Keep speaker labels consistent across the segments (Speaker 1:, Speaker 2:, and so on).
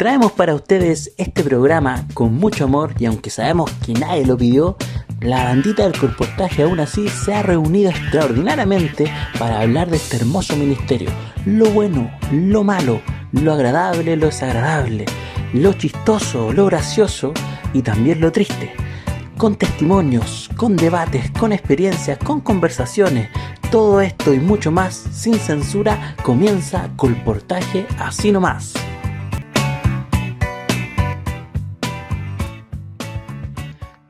Speaker 1: Traemos para ustedes este programa con mucho amor y aunque sabemos que nadie lo pidió, la bandita del colportaje aún así se ha reunido extraordinariamente para hablar de este hermoso ministerio. Lo bueno, lo malo, lo agradable, lo desagradable, lo chistoso, lo gracioso y también lo triste. Con testimonios, con debates, con experiencias, con conversaciones, todo esto y mucho más sin censura comienza Colportaje así nomás.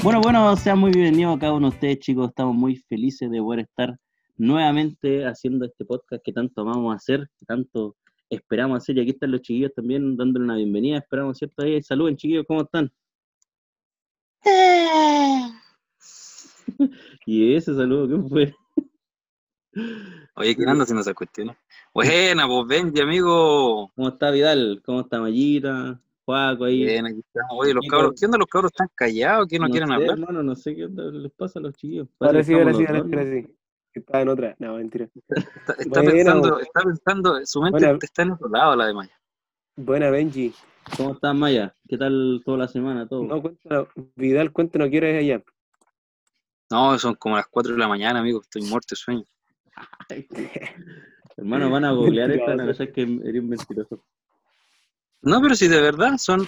Speaker 1: Bueno, bueno, sean muy bienvenidos a cada uno de ustedes, chicos. Estamos muy felices de poder estar nuevamente haciendo este podcast que tanto amamos hacer, que tanto esperamos hacer. Y aquí están los chiquillos también dándole una bienvenida. Esperamos, ¿cierto? Ahí, saluden, chiquillos, ¿cómo están? y ese saludo, ¿qué fue?
Speaker 2: Oye, ¿quién anda haciendo esas cuestiones? Buena, pues Benji, amigo.
Speaker 1: ¿Cómo está Vidal? ¿Cómo está Mayita? Juaco ahí.
Speaker 2: Bien, aquí estamos. Oye, los cabros, ¿qué onda? ¿Los cabros están callados? ¿Qué no, quieren
Speaker 1: sé,
Speaker 2: hablar?
Speaker 1: Hermano, no sé qué onda les pasa a los chiquillos.
Speaker 3: Ahora sí, ahora sí, ahora sí. Estaba en otra. No, mentira.
Speaker 2: Está, pensando, está pensando, su mente
Speaker 3: Buena.
Speaker 2: está en otro lado, la de Maya.
Speaker 3: Buena, Benji.
Speaker 1: ¿Cómo estás, Maya? ¿Qué tal toda la semana? Todo?
Speaker 3: No, cuéntanos. Vidal, cuéntanos qué hora es allá.
Speaker 2: No, son como las 4 de la mañana, amigo. Estoy muerto de sueño.
Speaker 1: Hermano, van a googlear esto, van a pensar que eres un mentiroso.
Speaker 2: No, pero si de verdad son.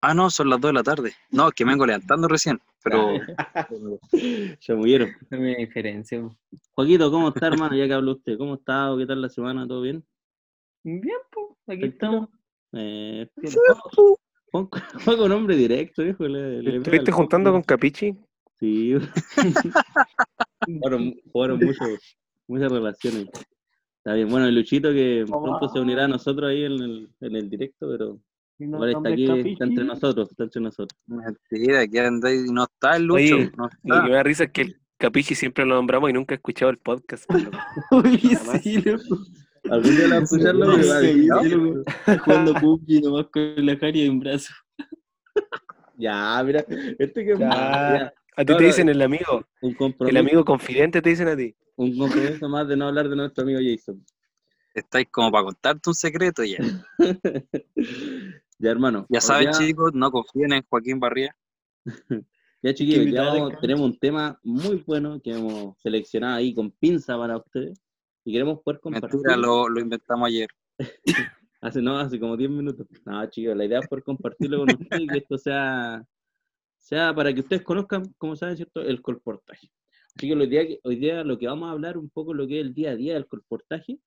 Speaker 2: Ah, no, son las 2 de la tarde. No, es que me vengo levantando recién. Pero
Speaker 1: Ya murieron.
Speaker 4: No me diferencia.
Speaker 1: Joaquito, ¿cómo está, hermano? Ya que habló usted, ¿cómo está? ¿Qué tal la semana? ¿Todo bien?
Speaker 4: Bien, pues, aquí estamos.
Speaker 1: Eh, Juan con nombre directo, viejo. Le, le
Speaker 3: ¿Estuviste juntando con. Capichi?
Speaker 1: Sí. jugaron, jugaron mucho, muchas relaciones. Está bien. Bueno, el Luchito que pronto se unirá a nosotros ahí en el, en el directo, pero igual está aquí, está entre nosotros, está entre nosotros.
Speaker 2: mentira, que anda y no está el Lucho.
Speaker 3: Oye,
Speaker 2: no
Speaker 3: Lo que me da risa es que el Capichi siempre lo nombramos y nunca he escuchado el podcast. pero-
Speaker 1: Uy,
Speaker 3: Jamás.
Speaker 1: sí. Algún día la va a escuchar, loco,
Speaker 4: No ¿no?
Speaker 1: loco. Jugando cookie nomás con la Jari en brazo. Ya, mira, este que
Speaker 3: Ya.
Speaker 1: ya,
Speaker 3: A ti
Speaker 1: No,
Speaker 3: te
Speaker 1: no,
Speaker 3: dicen el amigo.
Speaker 1: un
Speaker 3: El amigo confidente te dicen a ti.
Speaker 1: Un compromiso más de no hablar de nuestro amigo Jason.
Speaker 2: Estáis como para contarte un secreto ya.
Speaker 1: ya, hermano.
Speaker 2: Ya saben, chicos, no confíen en Joaquín Barría.
Speaker 1: Ya chiquillos, ya vamos- tenemos un tema muy bueno que hemos seleccionado ahí con pinza para ustedes y queremos poder compartir.
Speaker 2: Mentira, lo, lo inventamos ayer.
Speaker 1: Hace, no, hace como 10 minutos. No, chicos, la idea es poder compartirlo con ustedes y que esto sea, sea para que ustedes conozcan, como saben, ¿cierto? El colportaje. Así que hoy día, hoy día lo que vamos a hablar un poco lo que es el día a día del colportaje,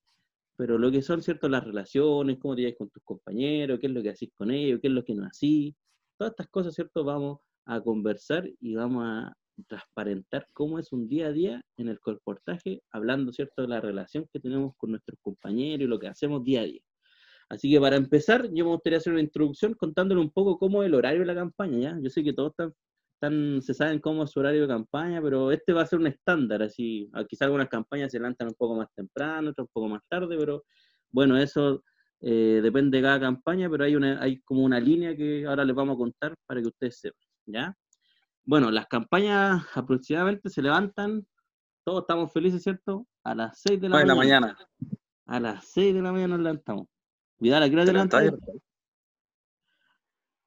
Speaker 1: pero lo que son, ¿cierto? Las relaciones, cómo te llevas con tus compañeros, qué es lo que hacís con ellos, qué es lo que no hacís. Todas estas cosas, ¿cierto? Vamos a conversar y vamos a transparentar cómo es un día a día en el colportaje, hablando, ¿cierto? De la relación que tenemos con nuestros compañeros y lo que hacemos día a día. Así que para empezar, yo me gustaría hacer una introducción contándole un poco cómo es el horario de la campaña, ¿ya? Yo sé que todos están, están- se saben cómo es su horario de campaña, pero este va a ser un estándar, así, ah, quizás algunas campañas se lanzan un poco más temprano, otras un poco más tarde, pero bueno, eso eh, depende de cada campaña, pero hay, una, hay como una línea que ahora les vamos a contar para que ustedes sepan, ¿ya? Bueno, las campañas aproximadamente se levantan, todos estamos felices, ¿cierto? A las 6 de la, mañana. A las 6 de la mañana nos levantamos. Vidal, ¿a qué hora.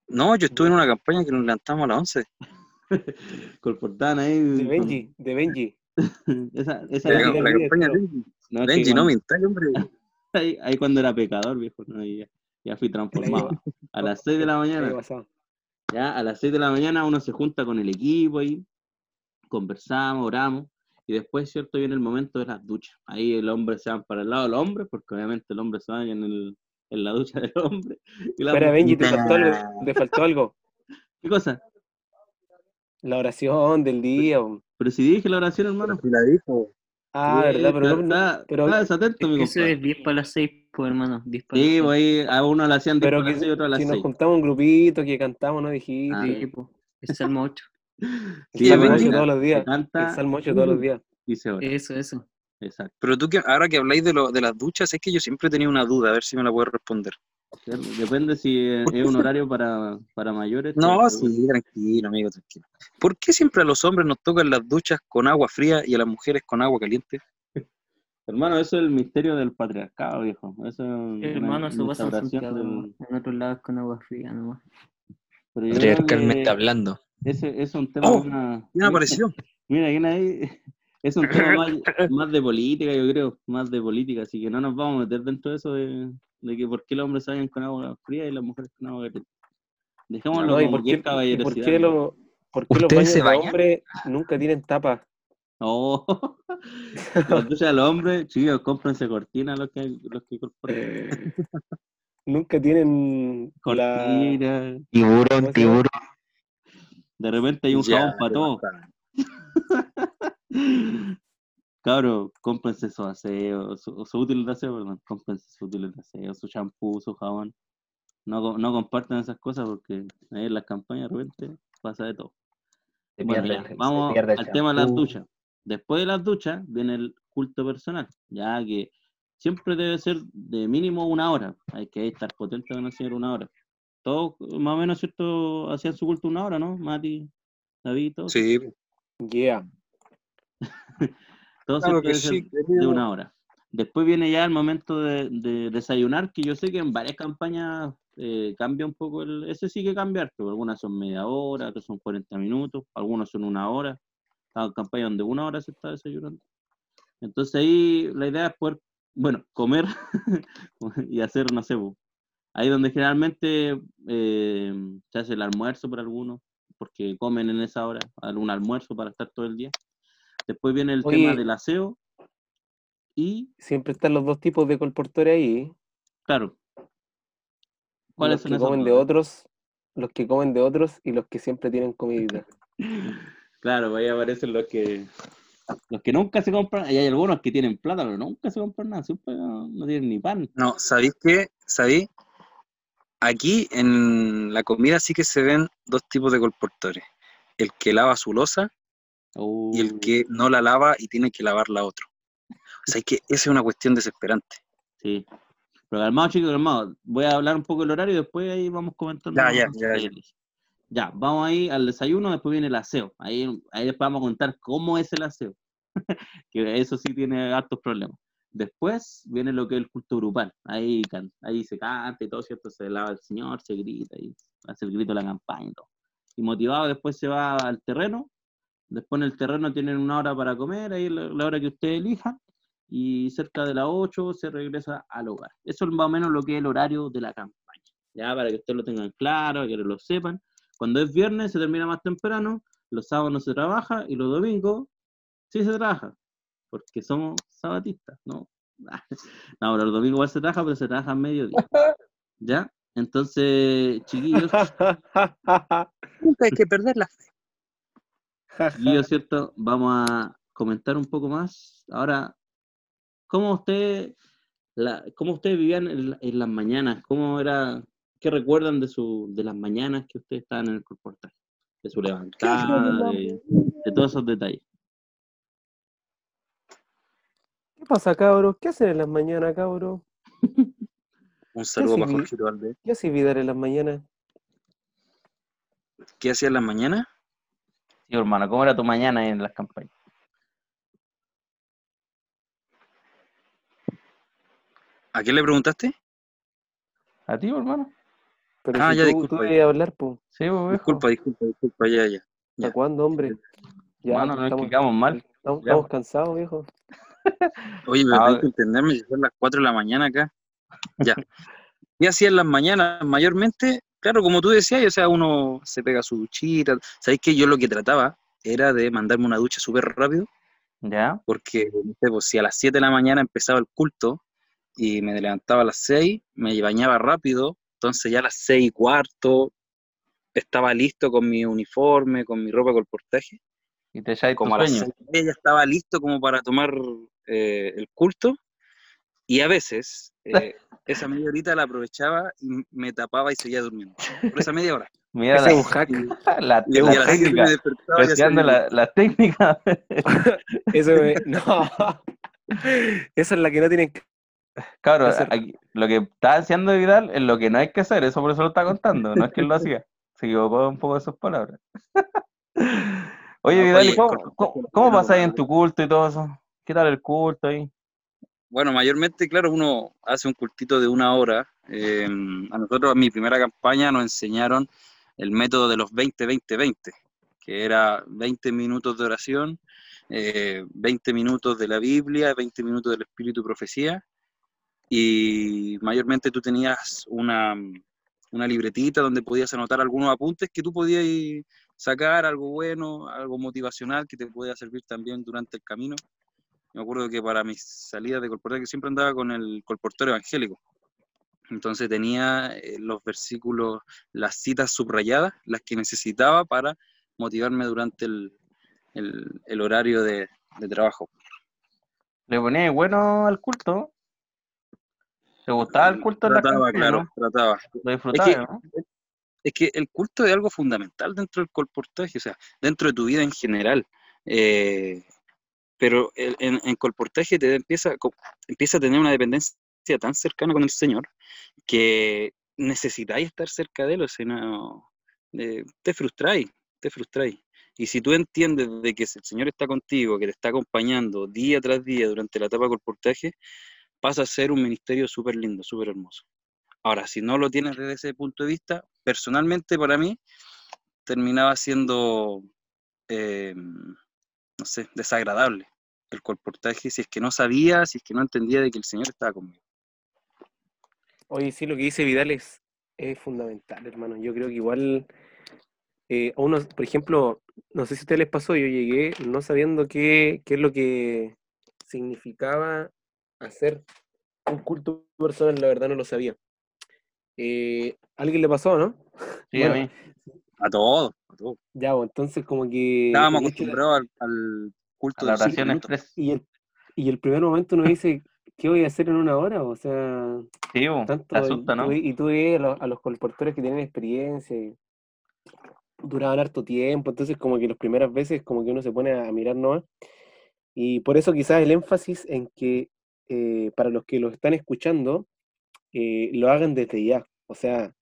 Speaker 2: No, yo estuve en una campaña que nos levantamos a las 11.
Speaker 1: Colportana ahí.
Speaker 3: De Benji, de Benji.
Speaker 1: Esa, esa
Speaker 2: La, la
Speaker 3: mira,
Speaker 2: campaña de Benji.
Speaker 1: no,
Speaker 2: Benji, no
Speaker 1: cuando-
Speaker 2: me installes, hombre.
Speaker 1: ahí, ahí cuando era pecador, viejo, no, ahí ya, ya fui transformado. A las 6 de la
Speaker 3: ¿Qué
Speaker 1: mañana, ya, a las 6 de la mañana uno se junta con el equipo ahí, conversamos, oramos, y después, ¿cierto? Viene el momento de las duchas. Ahí el hombre se va para el lado del hombre, porque obviamente el hombre se baña en, el, en la ducha del hombre. y la
Speaker 3: Espera, Benji, te faltó algo. Te faltó algo.
Speaker 1: ¿Qué cosa?
Speaker 3: La oración del día. bo.
Speaker 1: Pero si dije la oración, hermano.
Speaker 2: Sí la dijo.
Speaker 3: Ah, verdad, pero no. no-
Speaker 1: está,
Speaker 3: pero-
Speaker 1: está desatento, mi
Speaker 4: Es que eso es 10 para las 6, pues hermano. 10 para
Speaker 1: Sí,
Speaker 4: las
Speaker 1: pues ahí a uno le hacían 10
Speaker 3: pero
Speaker 1: para las
Speaker 3: que,
Speaker 1: seis y otro a las
Speaker 3: si nos
Speaker 1: 6.
Speaker 3: juntamos un grupito que cantamos, ¿no dijiste?
Speaker 1: Ah.
Speaker 4: Sí, pues. Es Salmo 8.
Speaker 3: El
Speaker 1: Sí,
Speaker 3: Salmo
Speaker 2: Benji.
Speaker 3: 8 todos los días.
Speaker 1: canta
Speaker 3: El Salmo 8 todos los días.
Speaker 1: y se ora.
Speaker 4: Eso, eso.
Speaker 1: Exacto.
Speaker 2: Pero tú, que ahora que habláis de, lo, de las duchas, es que yo siempre he tenido una duda, a ver si me la puedes responder.
Speaker 1: Depende si es un horario para, para mayores.
Speaker 2: No,
Speaker 1: pero-
Speaker 2: sí, tranquilo, amigo, tranquilo. ¿Por qué siempre a los hombres nos tocan las duchas con agua fría y a las mujeres con agua caliente?
Speaker 1: Hermano, eso es el misterio del patriarcado, viejo. Eso es una
Speaker 4: Hermano, eso pasa en Santiago.
Speaker 1: del-
Speaker 4: En otros lados con agua fría nomás.
Speaker 1: Creo
Speaker 2: Patriarcalmente
Speaker 1: que
Speaker 2: hablando.
Speaker 1: ese es un tema
Speaker 2: Oh,
Speaker 1: de una-
Speaker 2: Ya apareció.
Speaker 1: Mira, ¿quién ahí? Es un tema más, más de política, yo creo, más de política, así que no nos vamos a meter dentro de eso de, de que por qué los hombres salen con agua fría y las mujeres con agua caliente. Dejémoslo
Speaker 3: No, ¿y
Speaker 1: como
Speaker 3: por qué,
Speaker 1: caballerosidad.
Speaker 3: por qué, lo- por qué los
Speaker 2: ¿Ustedes
Speaker 3: baños
Speaker 2: se
Speaker 3: de
Speaker 2: bañan?
Speaker 3: hombres nunca tienen tapa?
Speaker 1: Oh, la ducha de los hombres, chicos, cómprense cortinas los que, los que corporan.
Speaker 3: Nunca tienen la...
Speaker 1: Cortinas.
Speaker 2: Tiburón,
Speaker 3: ¿Cómo se
Speaker 2: tiburón.
Speaker 1: De repente hay un
Speaker 2: Ya,
Speaker 1: jabón para todo. Cabro, cómprense su aseo, su, su útil de aseo, perdón, cómprense su útil de aseo, su champú, su jabón. No, no compartan esas cosas porque ahí en las campañas de repente pasa de todo.
Speaker 5: Se
Speaker 1: Bueno,
Speaker 5: pierde
Speaker 1: ya,
Speaker 5: el- se
Speaker 1: vamos al tema de las duchas. Después de las duchas viene el culto personal, ya que siempre debe ser de mínimo una hora. Hay que estar potente con el Señor una hora. Todos, más o menos, ¿cierto? Hacían su culto una hora, ¿no? Mati, David, todos.
Speaker 2: Sí,
Speaker 3: Yeah.
Speaker 1: Todos
Speaker 2: claro
Speaker 1: ser
Speaker 2: sí.
Speaker 1: de una hora. Después viene ya el momento de, de desayunar, que yo sé que en varias campañas eh, cambia un poco el, ese sí que cambia harto, algunas son media hora, otras son 40 minutos, algunos son una hora, hay campañas donde una hora se está desayunando. Entonces ahí la idea es poder, bueno, comer y hacer, no sé, po, ahí donde generalmente eh, se hace el almuerzo por algunos, porque comen en esa hora, algún almuerzo para estar todo el día. Después viene el
Speaker 3: Oye.
Speaker 1: tema del aseo y,
Speaker 3: Siempre están los dos tipos de colportores ahí.
Speaker 1: claro, ¿cuáles
Speaker 3: Los
Speaker 1: son
Speaker 3: que
Speaker 1: esos
Speaker 3: comen de otros, los que comen de otros y los que siempre tienen comidita.
Speaker 1: Claro, ahí aparecen los que los que nunca se compran, y hay algunos que tienen plata, pero nunca se compran nada, siempre no, no tienen ni pan.
Speaker 2: No, ¿sabéis qué? ¿Sabéis? Aquí en la comida sí que se ven dos tipos de colportores. El que lava su losa y el que no la lava y tiene que lavarla otro. O sea, es que esa es una cuestión desesperante.
Speaker 1: Sí. Pero calmado, chicos, calmado. Voy a hablar un poco del horario y después ahí vamos comentando.
Speaker 2: Ya, ya, ya, ya.
Speaker 1: Ya, vamos ahí al desayuno, después viene el aseo. Ahí, ahí después vamos a contar cómo es el aseo. que eso sí tiene hartos problemas. Después viene lo que es el culto grupal. Ahí, ahí se canta y todo, ¿cierto? Se lava el Señor, se grita y hace el grito de la campaña y todo. Y motivado después se va al terreno. Después en el terreno tienen una hora para comer, ahí la, la hora que usted elija. Y cerca de las 8 se regresa al hogar. Eso es más o menos lo que es el horario de la campaña. Ya, para que ustedes lo tengan claro, que lo sepan. Cuando es viernes se termina más temprano, los sábados no se trabaja y los domingos sí se trabaja, porque somos sabatistas, ¿no? No, pero los domingos igual se trabaja, pero se trabaja a mediodía. ¿Ya? Entonces, chiquillos,
Speaker 2: Nunca hay que perder la fe.
Speaker 1: Chiquillos, ¿cierto? Vamos a comentar un poco más. Ahora, ¿cómo usted, la, cómo ustedes vivían en, la- en las mañanas? ¿Cómo era, qué recuerdan de su, de las mañanas que ustedes estaban en el corportaje? De su levantada, de, de todos esos detalles.
Speaker 3: ¿Qué pasa, cabros? ¿Qué hacen en las mañanas, cabros?
Speaker 2: Un saludo para Jorgito Valdés.
Speaker 3: ¿Qué hace Vidal en las mañanas?
Speaker 2: ¿Qué hacía en las mañanas?
Speaker 1: Sí, hermano, ¿cómo era tu mañana en las campañas?
Speaker 2: ¿A qué le preguntaste?
Speaker 1: ¿A ti, hermano?
Speaker 3: Pero
Speaker 2: Ah,
Speaker 3: si
Speaker 2: ya,
Speaker 3: tú,
Speaker 2: disculpa,
Speaker 3: tú
Speaker 2: ya.
Speaker 3: debes hablar, pues.
Speaker 1: Sí, pues.
Speaker 2: Disculpa, disculpa, disculpa, ya, ya.
Speaker 3: ¿Hasta
Speaker 2: Ya.
Speaker 3: cuándo, hombre? Ya,
Speaker 1: Hermano, no es
Speaker 3: estamos,
Speaker 1: quedamos mal.
Speaker 3: estamos- cansados, viejo.
Speaker 2: Oye, pero
Speaker 1: Ah,
Speaker 2: tenés que entenderme, si son las 4 de la mañana acá. Ya. ¿Qué hacía en las mañanas? Mayormente, claro, como tú decías, o sea, uno se pega su duchita. ¿Sabéis que yo lo que trataba era de mandarme una ducha súper rápido?
Speaker 1: ¿Ya?
Speaker 2: Porque, no sé, pues, si a las 7 de la mañana empezaba el culto y me levantaba a las 6, me bañaba rápido, entonces ya a las 6 y cuarto estaba listo con mi uniforme, con mi ropa de colportaje.
Speaker 1: Y te
Speaker 2: como a las
Speaker 1: sueño.
Speaker 2: seis y media estaba listo como para tomar eh, el culto y a veces eh, esa media horita la aprovechaba y me tapaba y seguía durmiendo. Por esa media hora.
Speaker 1: Mira la,
Speaker 3: un hack.
Speaker 1: la,
Speaker 2: Y
Speaker 1: técnica. la, la técnica.
Speaker 3: Eso me... No. Esa es la que no tienen que
Speaker 1: Claro, aquí- lo que está haciendo Vidal es lo que no hay que hacer, eso por eso lo está contando, no es que él lo hacía. Se equivocó un poco de sus palabras. Oye, Vidal, ¿y cómo, cómo, cómo pasáis en tu culto y todo eso? ¿Qué tal el culto ahí?
Speaker 2: Bueno, mayormente, claro, uno hace un cultito de una hora. Eh, a nosotros, en mi primera campaña, nos enseñaron el método de los 20-20-20, que era 20 minutos de oración, eh, 20 minutos de la Biblia, 20 minutos del Espíritu y Profecía, y mayormente tú tenías una, una libretita donde podías anotar algunos apuntes que tú podías sacar, algo bueno, algo motivacional que te podía servir también durante el camino. Me acuerdo que para mis salidas de colportorio, que siempre andaba con el colportorio evangélico. Entonces tenía eh, los versículos, las citas subrayadas, las que necesitaba para motivarme durante el, el- el horario de, de trabajo.
Speaker 5: Le ponía bueno al culto. ¿Te gustaba el culto en la
Speaker 2: Trataba,
Speaker 5: campaña,
Speaker 2: claro,
Speaker 5: no?
Speaker 2: trataba.
Speaker 5: Lo disfrutaba,
Speaker 2: que-
Speaker 5: ¿no?
Speaker 2: Es que el culto es algo fundamental dentro del colportaje, o sea, dentro de tu vida en general. Eh, pero el- en, en colportaje te empieza, empieza a tener una dependencia tan cercana con el Señor que necesitáis estar cerca de Él, o sea, no- eh, te frustráis, te frustráis. Y si tú entiendes de que el Señor está contigo, que te está acompañando día tras día durante la etapa de colportaje, pasa a ser un ministerio súper lindo, súper hermoso. Ahora, si no lo tienes desde ese punto de vista, personalmente para mí terminaba siendo, eh, no sé, desagradable el colportaje si es que no sabía, si es que no entendía de que el Señor estaba conmigo.
Speaker 3: Oye, sí, lo que dice Vidal es, es fundamental, hermano. Yo creo que igual eh, a uno, por ejemplo, no sé si a ustedes les pasó, yo llegué no sabiendo qué, qué es lo que significaba hacer un culto personal, la verdad no lo sabía. Eh, ¿a ¿Alguien le pasó, no?
Speaker 5: Sí, a mí.
Speaker 2: A todos.
Speaker 3: Ya, pues, entonces como que
Speaker 2: Estábamos acostumbrados al, al culto
Speaker 5: A la
Speaker 2: de cinco
Speaker 5: oración
Speaker 2: minutos.
Speaker 5: express.
Speaker 3: y el, y el primer momento uno dice, ¿qué voy a hacer en una hora? O sea,
Speaker 5: Sí, bo,
Speaker 3: tanto,
Speaker 5: te asusta,
Speaker 3: y, tú,
Speaker 5: ¿no?
Speaker 3: y tú ves a los, a los colportores que tienen experiencia y duraban harto tiempo, entonces como que las primeras veces como que uno se pone a, a mirar nomás. Y por eso quizás el énfasis en que eh, para los que lo están escuchando, eh, lo hagan desde ya. O sea,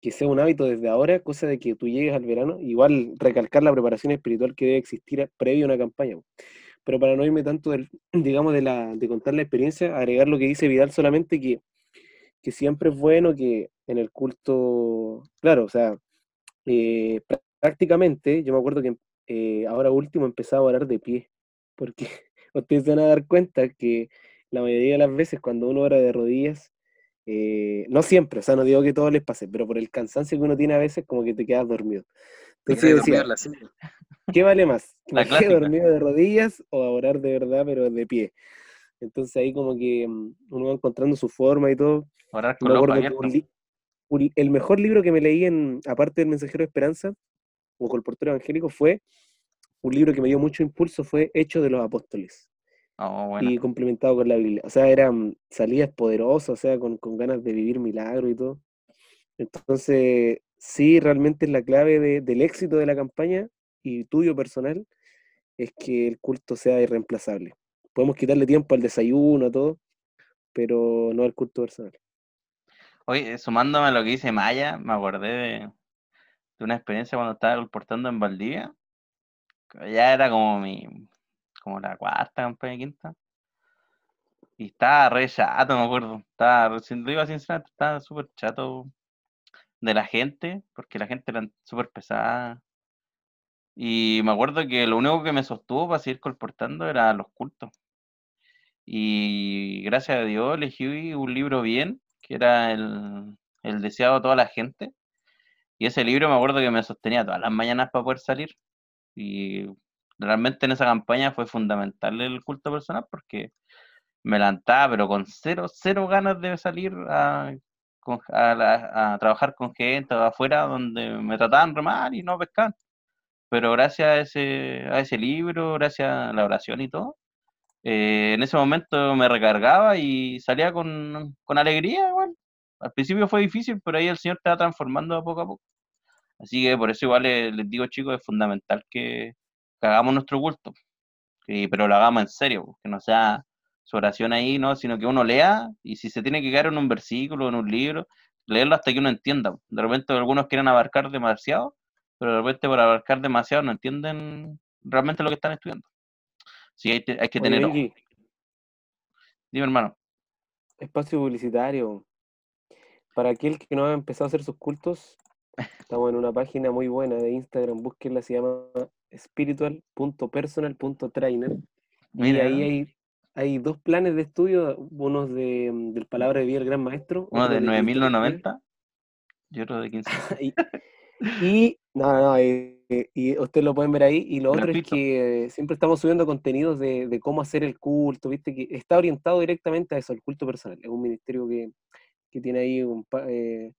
Speaker 3: que sea un hábito desde ahora, cosa de que tú llegues al verano, igual recalcar la preparación espiritual que debe existir previo a una campaña. Pero para no irme tanto del, digamos, de la, de contar la experiencia, agregar lo que dice Vidal solamente que, que siempre es bueno que en el culto, claro, o sea, eh, prá- prácticamente, yo me acuerdo que eh, ahora último empezaba a orar de pie, porque ustedes se van a dar cuenta que la mayoría de las veces cuando uno ora de rodillas, eh, no siempre, o sea, no digo que todo les pase, pero por el cansancio que uno tiene a veces, como que te quedas dormido. Entonces
Speaker 2: quedé
Speaker 3: decía. ¿qué vale más? ¿Que
Speaker 5: La
Speaker 3: me
Speaker 5: clásica.
Speaker 3: dormido de rodillas o a orar de verdad, pero de pie? Entonces ahí como que mm, uno va encontrando su forma y todo.
Speaker 5: Orar con
Speaker 3: un un- el mejor libro que me leí, en, aparte del Mensajero de Esperanza, o Colportero Evangélico, fue un libro que me dio mucho impulso, fue Hechos de los Apóstoles,
Speaker 5: Oh, bueno.
Speaker 3: y complementado con la Biblia. O sea, eran salidas poderosas, o sea, con, con ganas de vivir milagros y todo. Entonces, sí, realmente es la clave de- del éxito de la campaña y tuyo personal, es que el culto sea irreemplazable. Podemos quitarle tiempo al desayuno, a todo, pero no al culto personal.
Speaker 5: Oye, sumándome a lo que dice Maya, me acordé de, de una experiencia cuando estaba colportando en Valdivia. Ya era como mi, como la cuarta campaña, quinta. Y estaba re chato, me acuerdo. Estaba, sin- digo sinceramente, estaba súper chato de la gente, porque la gente era súper pesada. Y me acuerdo que lo único que me sostuvo para seguir colportando era los cultos. Y gracias a Dios elegí un libro bien, que era el, el deseado de toda la gente. Y ese libro me acuerdo que me sostenía todas las mañanas para poder salir. Y realmente en esa campaña fue fundamental el culto personal porque me levantaba, pero con cero, cero ganas de salir a, a, la- a trabajar con gente afuera donde me trataban re mal y no pescaban. Pero gracias a ese, a ese libro, gracias a la oración y todo, eh, en ese momento me recargaba y salía con, con alegría igual. Al principio fue difícil, pero ahí el Señor te va transformando a poco a poco. Así que por eso igual les, les digo chicos, es fundamental que, que hagamos nuestro culto, que- pero lo hagamos en serio, que no sea su oración ahí, ¿no? Sino que uno lea y si se tiene que quedar en un versículo, en un libro, leerlo hasta que uno entienda. De repente algunos quieren abarcar demasiado, pero de repente por abarcar demasiado no entienden realmente lo que están estudiando. Sí, hay, te- hay que
Speaker 3: Oye,
Speaker 5: tener ojo.
Speaker 3: Benji,
Speaker 5: Dime, hermano.
Speaker 3: Espacio publicitario. Para aquel que no ha empezado a hacer sus cultos, estamos en una página muy buena de Instagram, búsquenla, se llama spiritual.personal.trainer. Y ahí hay, hay dos planes de estudio, unos de, mm, del Palabra de Vida del Gran Maestro.
Speaker 5: uno de
Speaker 3: Victoria,
Speaker 5: 9.090 y otro de 15.
Speaker 3: y, y- no, no, eh, y ustedes lo pueden ver ahí. Y lo otro es que eh, siempre estamos subiendo contenidos de, de cómo hacer el culto, ¿viste? Que está orientado directamente a eso, al culto personal. Es un ministerio que, que tiene ahí un, eh,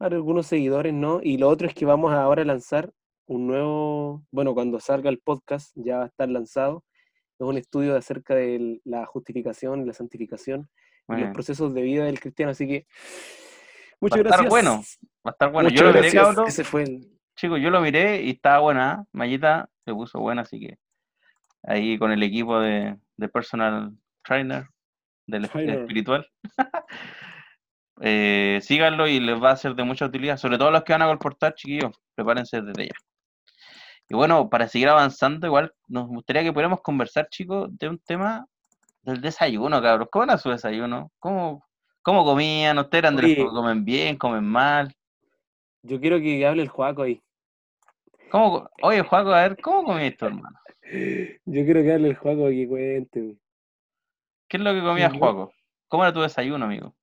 Speaker 3: algunos seguidores, ¿no? Y lo otro es que vamos ahora a lanzar un nuevo, bueno, cuando salga el podcast ya va a estar lanzado. Es un estudio acerca de la justificación la santificación y los
Speaker 5: Bueno,
Speaker 3: procesos de vida del cristiano. Así que,
Speaker 5: Va
Speaker 3: muchas
Speaker 5: a estar
Speaker 3: gracias.
Speaker 5: bueno, va a estar bueno. Yo
Speaker 3: Muchas
Speaker 5: lo miré, cabrón.
Speaker 3: Ese fue el.
Speaker 5: Chicos, yo lo miré y estaba buena. ¿eh? Mallita se puso buena, así que ahí con el equipo de, de personal trainer, del
Speaker 3: Trainer.
Speaker 5: espiritual. eh, síganlo y les va a ser de mucha utilidad, sobre todo los que van a colportar, chiquillos, prepárense desde ya. Y bueno, para seguir avanzando, igual nos gustaría que pudiéramos conversar, chicos, de un tema del desayuno, cabros. ¿Cómo era su desayuno? ¿Cómo, cómo comían? ¿Ustedes eran de los que comen bien, comen mal?
Speaker 3: Yo quiero que hable el Juaco ahí.
Speaker 5: ¿Cómo, oye, Juaco, a ver, ¿cómo comías tú, hermano?
Speaker 3: Yo quiero que hable el Juaco que cuente.
Speaker 5: ¿Qué es lo que comías,
Speaker 4: Yo-
Speaker 5: Juaco? ¿Cómo era tu desayuno, amigo?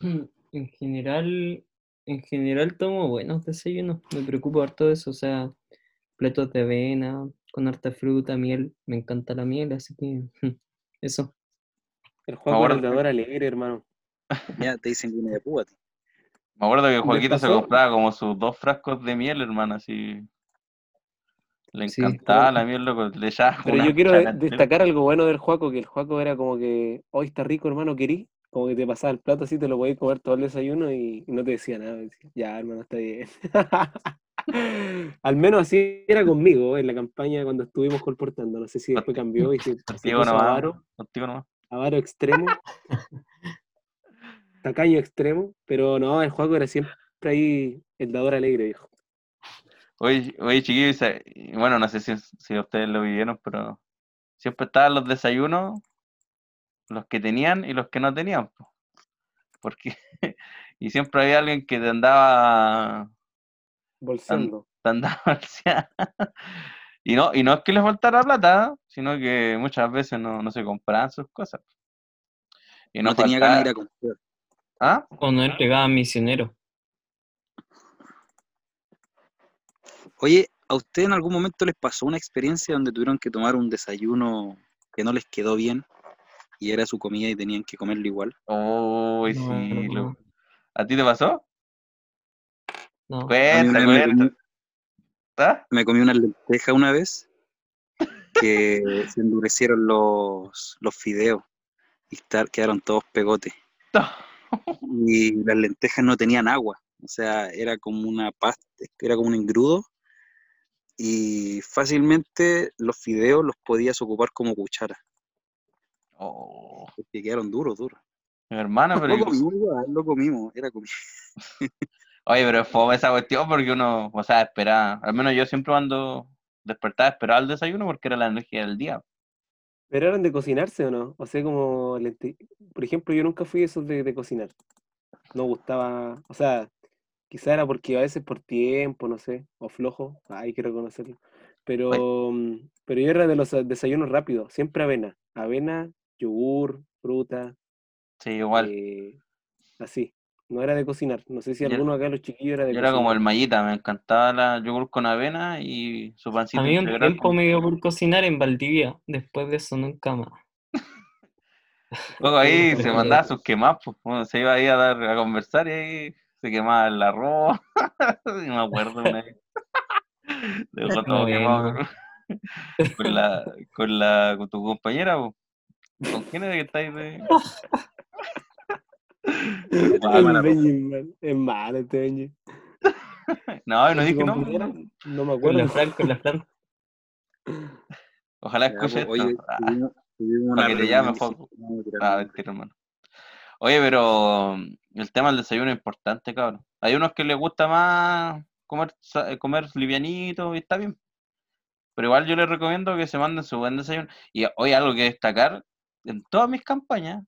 Speaker 4: En general, en general tomo buenos desayunos. Me preocupo harto de eso. O sea, platos de avena, con harta fruta, miel. Me encanta la miel, así que eso.
Speaker 3: El
Speaker 5: Ahora-
Speaker 3: dador alegre, hermano.
Speaker 2: Ya te dicen que viene de púa. tío.
Speaker 5: Me acuerdo que
Speaker 3: ¿Les
Speaker 5: Joaquito se compraba como sus dos frascos de miel, hermano, así. Le
Speaker 4: Sí,
Speaker 5: encantaba
Speaker 4: como-
Speaker 5: la miel, loco. Le echaba
Speaker 3: Pero yo quiero destacar algo bueno del Juaco, que el Juaco era como que, hoy está rico, hermano, querí. Como que te pasaba el plato así, te lo podías comer todo el desayuno y, y no te decía nada. decía, ya, hermano, está bien. Al menos así era conmigo en la campaña cuando estuvimos colportando. No sé si después cambió y se, se
Speaker 5: Contigo
Speaker 3: puso
Speaker 5: nomás.
Speaker 3: avaro,
Speaker 5: nomás.
Speaker 3: avaro extremo. tacaño extremo. Pero no, el Juaco era siempre ahí el dador alegre, viejo.
Speaker 5: Oye, oye, chiquillos, bueno, no sé si, si ustedes lo vivieron, pero siempre estaban los desayunos, los que tenían y los que no tenían. po. Porque, y siempre había alguien que te andaba,
Speaker 3: Bolseando.
Speaker 5: te andaba balseando. Y no, y no es que les faltara plata, sino que muchas veces no, no se compraban sus cosas. Y
Speaker 2: No
Speaker 5: no
Speaker 2: tenía ganas de ir a comprar.
Speaker 5: ¿Ah?
Speaker 4: O no entregaban misioneros.
Speaker 2: Oye, ¿a usted en algún momento les pasó una experiencia donde tuvieron que tomar un desayuno que no les quedó bien y era su comida y tenían que comerlo igual?
Speaker 5: Uy,
Speaker 4: No,
Speaker 5: sí.
Speaker 4: no,
Speaker 5: lo-
Speaker 4: no.
Speaker 5: ¿A ti te pasó?
Speaker 4: No.
Speaker 5: Cuenta,
Speaker 2: me
Speaker 5: cuenta.
Speaker 2: comí-
Speaker 5: ¿Ah?
Speaker 2: me comí una lenteja una vez que se endurecieron los, los fideos y estar, quedaron todos pegotes. Y las lentejas no tenían agua, o sea, era como una pasta, era como un engrudo y fácilmente los fideos los podías ocupar como cuchara,
Speaker 5: Oh,
Speaker 2: porque quedaron duros, duros.
Speaker 5: mi hermano, pero
Speaker 2: Lo comimos lo comimos, era comida.
Speaker 5: Oye, pero es fome esa cuestión porque uno, o sea, esperaba. Al menos yo siempre cuando despertaba esperaba el desayuno porque era la energía del día.
Speaker 3: ¿Pero eran de cocinarse o no? O sea, como, lente- por ejemplo, yo nunca fui esos de, de cocinar. No gustaba, o sea, quizá era porque a veces por tiempo, no sé, o flojo, hay que reconocerlo. Pero, mm, pero yo era de los desayunos rápidos, siempre avena, avena, yogur, fruta,
Speaker 5: Sí, igual.
Speaker 3: eh, así. No era de cocinar. No sé si
Speaker 5: Yo-
Speaker 3: alguno acá los chiquillos era de
Speaker 5: Yo era como el
Speaker 3: cocinar.
Speaker 5: mallita, me encantaba la yogur con avena y su pancito
Speaker 4: A mí un tiempo
Speaker 5: con
Speaker 4: me dio por cocinar en Valdivia. Después de eso nunca más.
Speaker 5: Luego ahí se mandaba sus quemadas, pues, uno se iba ahí a dar a conversar y ahí se quemaba el arroz. Y me acuerdo una vez. Dejó todo
Speaker 4: Bueno.
Speaker 5: quemado con- con la, con la, con tu compañera, po. ¿Con quién es que estáis de?
Speaker 2: Ah,
Speaker 3: es mal- es malo este Benji.
Speaker 5: No, no
Speaker 3: ¿Con tu
Speaker 5: dije no.
Speaker 3: No me
Speaker 4: Con la
Speaker 3: acuerdo.
Speaker 4: Fran, con la Fran.
Speaker 5: Ojalá escuche
Speaker 2: pues,
Speaker 5: esto.
Speaker 2: oye,
Speaker 5: Ah,
Speaker 2: tuvimos- tuvimos una
Speaker 5: para que te llame,
Speaker 2: y
Speaker 5: Joco.
Speaker 2: dijimos, "Vamos a tirar
Speaker 5: Ah,
Speaker 2: nombre".
Speaker 5: mentira, hermano. Oye, pero el tema del desayuno es importante, cabrón. Hay unos que les gusta más comer, eh, comer livianito y está bien. Pero igual yo les recomiendo que se manden su buen desayuno. Y hoy algo que destacar, en todas mis campañas,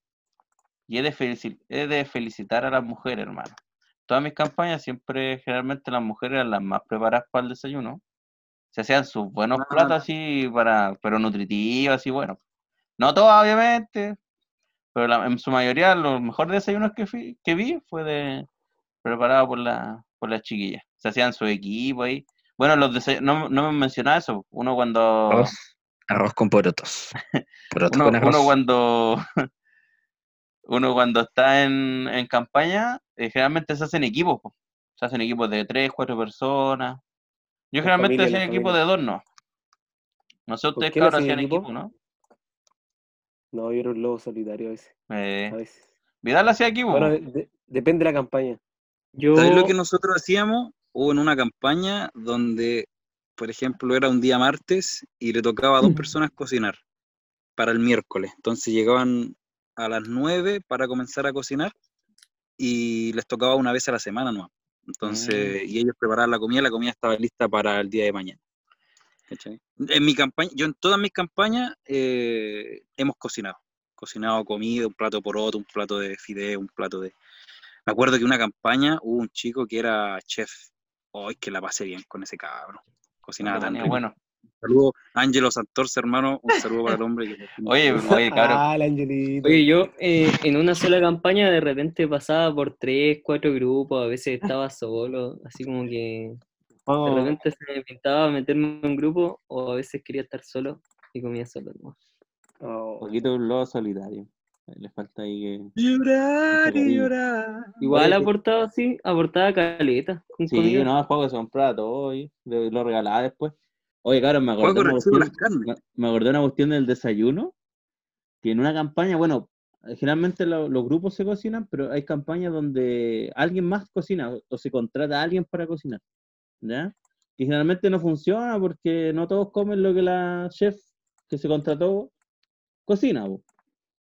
Speaker 5: Y es de, felici- es de felicitar a las mujeres, hermano. Todas mis campañas siempre, generalmente las mujeres eran las más preparadas para el desayuno. Se hacían sus buenos
Speaker 2: Ah.
Speaker 5: platos así, para, pero nutritivos, así bueno. No todas, obviamente, pero la- en su mayoría los mejores desayunos que, fui- que vi fue de preparado por, la, por las chiquillas. Se hacían su equipo ahí. Bueno, los no, no me mencionaba eso. Uno cuando...
Speaker 2: Arroz, con porotos. Porotos
Speaker 5: uno,
Speaker 2: con arroz.
Speaker 5: uno cuando uno cuando está en, en campaña, eh, generalmente se hacen equipos, po. se hacen equipos de tres, cuatro personas. Yo
Speaker 3: En
Speaker 5: generalmente hacía
Speaker 3: en
Speaker 5: equipo
Speaker 3: familia.
Speaker 5: de dos, no. No sé, ustedes cabros hacían
Speaker 3: equipo?
Speaker 5: equipo, ¿no?
Speaker 3: No, yo era un lobo solitario a veces.
Speaker 5: Eh,
Speaker 3: A veces.
Speaker 5: Vidal hacía equipo.
Speaker 3: Bueno, de- depende de la campaña.
Speaker 4: Yo,
Speaker 2: ¿Sabes lo que nosotros hacíamos? Hubo en una campaña donde, por ejemplo, era un día martes y le tocaba a dos personas cocinar para el miércoles. Entonces llegaban a las 9 para comenzar a cocinar y les tocaba una vez a la semana nomás. Entonces, y ellos preparaban la comida, la comida estaba lista para el día de mañana. ¿Cachai? En mi campaña, yo en todas mis campañas eh, hemos cocinado. Cocinado comida, un plato de poroto, un plato de fideo, un plato de, me acuerdo que una campaña hubo un chico que era chef. Hoy que la pasé bien con ese cabrón. Cocinaba tan rico.
Speaker 5: bueno.
Speaker 2: Saludo, Ángelo Santorce, hermano. Un saludo para el hombre. que.
Speaker 5: Oye, oye, cabrón.
Speaker 3: Ah, el.
Speaker 4: Oye, yo eh, en una sola campaña de repente pasaba por tres, cuatro grupos, a veces estaba solo, así como que de
Speaker 1: Vamos,
Speaker 4: repente se me pintaba meterme en un grupo o a veces quería estar solo y comía solo. ¿no?
Speaker 1: un
Speaker 3: Oh,
Speaker 1: poquito de un lobo solitario. Le falta ahí que.
Speaker 2: Llorar
Speaker 1: y
Speaker 2: llorar.
Speaker 4: Igual aportaba así, aportaba caleta.
Speaker 1: Sí,
Speaker 4: comida.
Speaker 1: no, el juego se compraba todo y lo regalaba después. Oye, cabrón, me acordé, una cuestión,
Speaker 2: carnes.
Speaker 1: me, acordé de una cuestión del desayuno, que en una campaña, bueno, generalmente lo- los grupos se cocinan, pero hay campañas donde alguien más cocina o, o se contrata a alguien para cocinar, ¿ya? Y generalmente no funciona porque no todos comen lo que la chef que se contrató cocina, po,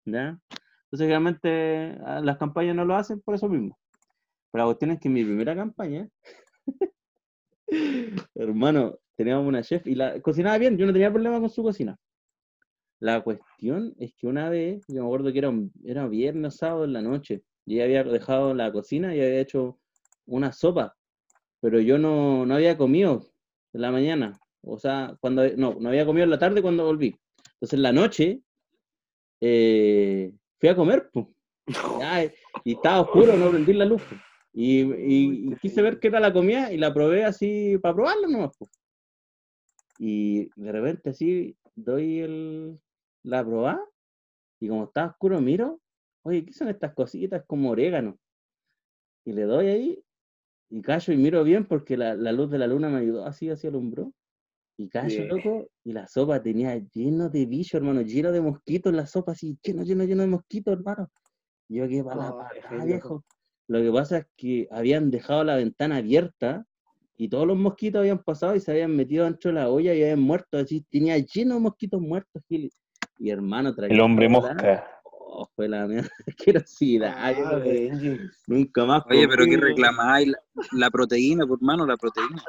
Speaker 1: ¿ya? Entonces generalmente ah, las campañas no lo hacen por eso mismo. Pero la cuestión es que en mi primera campaña, hermano, teníamos una chef y la cocinaba bien, yo no tenía problema con su cocina. La cuestión es que una vez, yo me acuerdo que era, un- era viernes sábado en la noche, y ella había dejado la cocina y había hecho una sopa, pero yo no, no había comido en la mañana, o sea, cuando, no, no había comido en la tarde cuando volví. Entonces en la noche eh, fui a comer, pues. Y estaba oscuro, no prendí la luz. po. Y, y- y quise ver qué era la comida y la probé así para probarla nomás. po. Y de repente así doy el, la probada y como estaba oscuro miro, oye, ¿qué son estas cositas como orégano? Y le doy ahí y callo y miro bien porque la, la luz de la luna me ayudó así, así alumbró. Y callo,
Speaker 3: Bien.
Speaker 1: loco, y la sopa tenía lleno de bichos, hermano, lleno de mosquitos, la sopa así, lleno, lleno, lleno de mosquitos, hermano. Y Yo quedé para la
Speaker 3: Oh, qué
Speaker 1: patada, viejo. Lo que pasa es que habían dejado la ventana abierta y todos los mosquitos habían pasado y se habían metido dentro de la olla y habían muerto. Así tenía lleno de mosquitos muertos, Gil. Y hermano, tragué
Speaker 3: El hombre
Speaker 1: la-
Speaker 3: mosca.
Speaker 1: Oh, fue la mierda. Asquerosidad.
Speaker 3: Ah.
Speaker 1: Nunca más.
Speaker 2: Oye, pero ¿qué
Speaker 1: comí,
Speaker 2: reclamáis? La, la proteína, por mano, la proteína.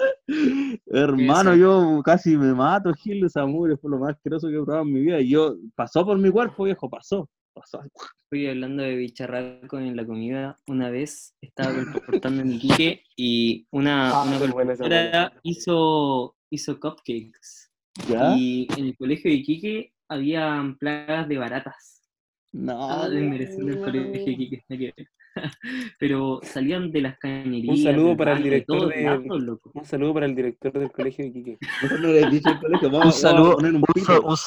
Speaker 1: Hermano, yo casi me mato, Gil, esa mugre fue lo más asqueroso que he probado en mi vida. Y yo, pasó por mi cuerpo, viejo, pasó. Pasó.
Speaker 4: Fui hablando de bicharraco en la comida. Una vez estaba colportando en Iquique y una,
Speaker 3: Ah,
Speaker 4: una
Speaker 3: buena
Speaker 4: hizo cupcakes.
Speaker 1: ¿Ya?
Speaker 4: Y en el colegio de Iquique había plagas de baratas.
Speaker 1: No.
Speaker 4: Desmereciendo el colegio de Iquique, nada que ver. Pero salían de las cañerías.
Speaker 3: saludo
Speaker 4: del
Speaker 3: para el director de-
Speaker 4: lados, loco.
Speaker 3: Un saludo para el director del colegio de
Speaker 1: no le dicho colegio, vamos,
Speaker 6: Un
Speaker 1: vamos a
Speaker 6: saludo,
Speaker 1: poner un
Speaker 6: un, un